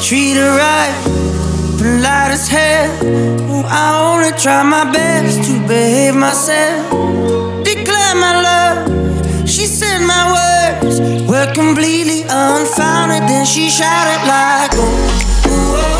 treat her right, but light as hell. I only try my best to behave myself, declare my love. She said my words were completely unfounded, then she shouted like, oh, oh. oh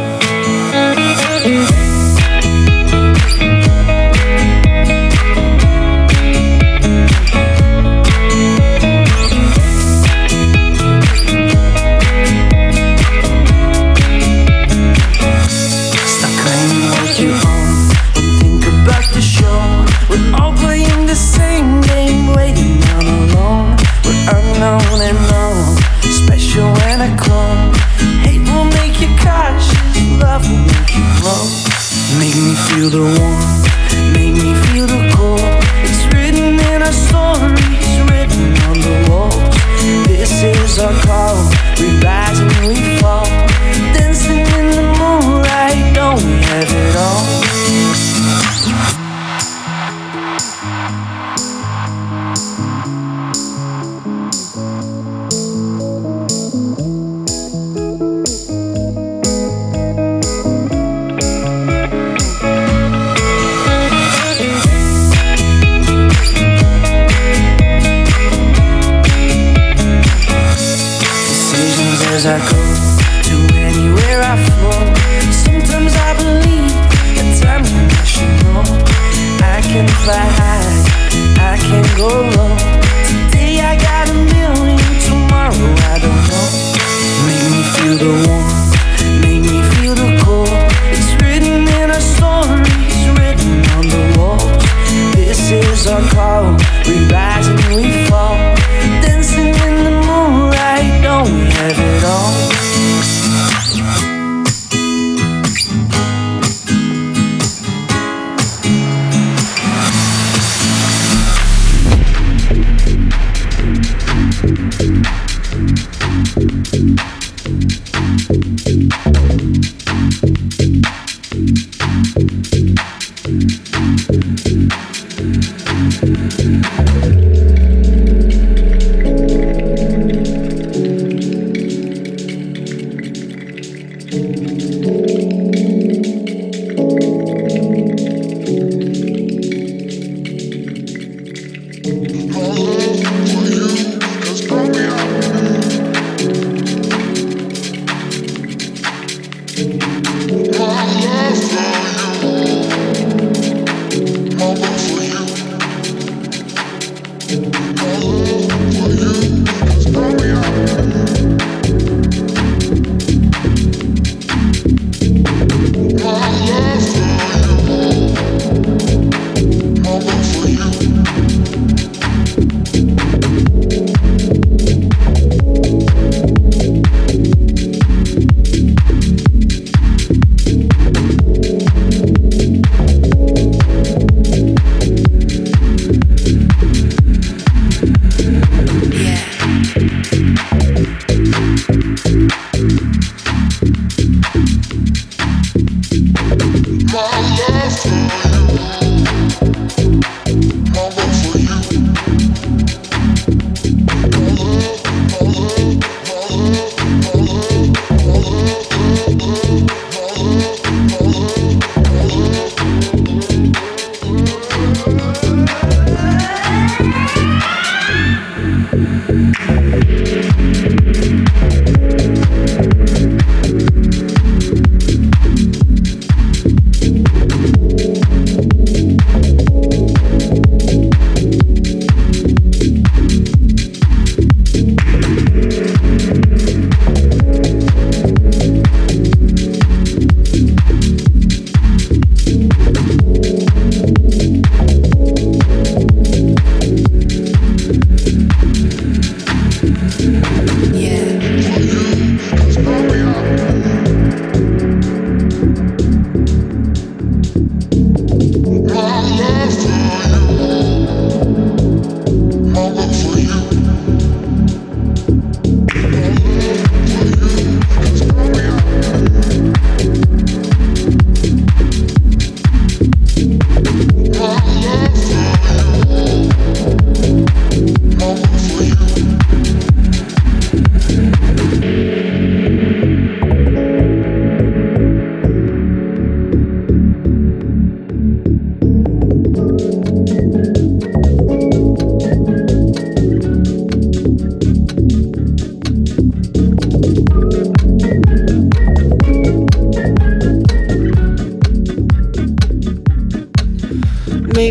Feel the warmth, feel the make me feel the cold. It's written in our stories, written on the walls. This is our call. We rise and we fall, dancing in the moonlight. Don't we have it all?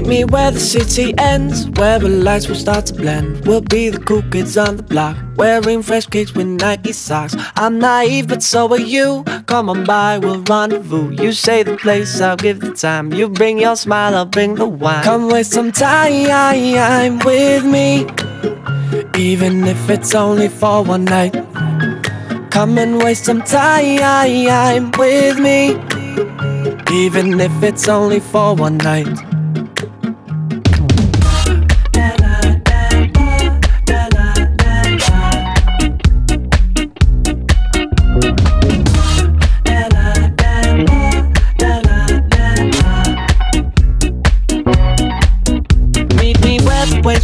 Meet me where the city ends, where the lights will start to blend. We'll be the cool kids on the block, wearing fresh kicks with Nike socks. I'm naive, but so are you. Come on by, we'll rendezvous. You say the place, I'll give the time. You bring your smile, I'll bring the wine. Come waste some time with me, even if it's only for one night. Come and waste some time with me, even if it's only for one night.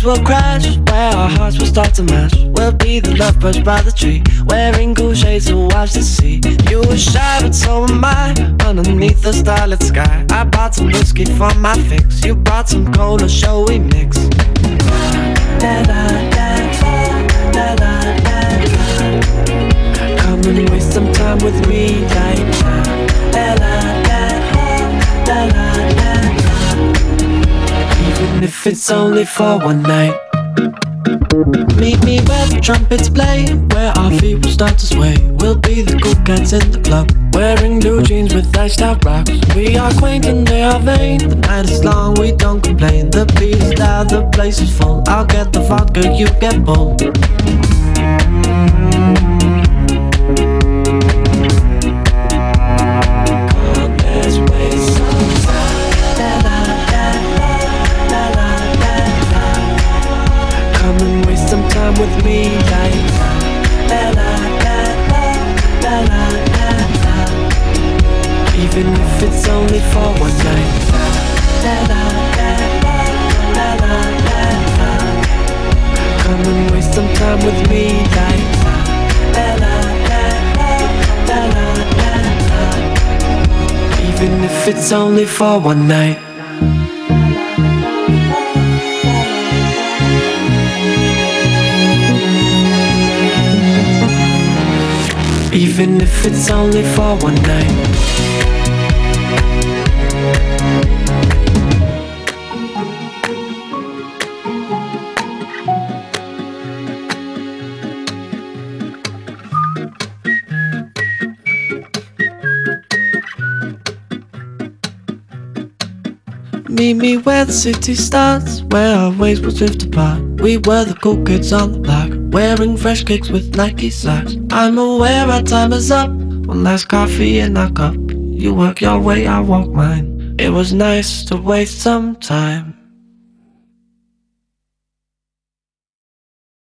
Will crash, where our hearts will start to mash. We'll be the lovebirds by the tree, wearing cool shades watch the sea. You were shy, but so am I. Underneath the starlit sky, I bought some whiskey for my fix. You brought some cola, shall we mix? Come and waste some time with me, like. Even if it's only for one night. Meet me where the trumpets play, where our feet will start to sway. We'll be the cool cats in the club, wearing blue jeans with iced out rocks. We are quaint and they are vain. The night is long, we don't complain. The beat is loud, the place is full. I'll get the vodka, you get bull. If it's only for one night even if it's only for one night. Meet me where the city starts, where our ways will drift apart. We were the cool kids on the block. Wearing fresh kicks with Nike socks. I'm aware our time is up. One last coffee in our cup. You work your way, I walk mine. It was nice to waste some time.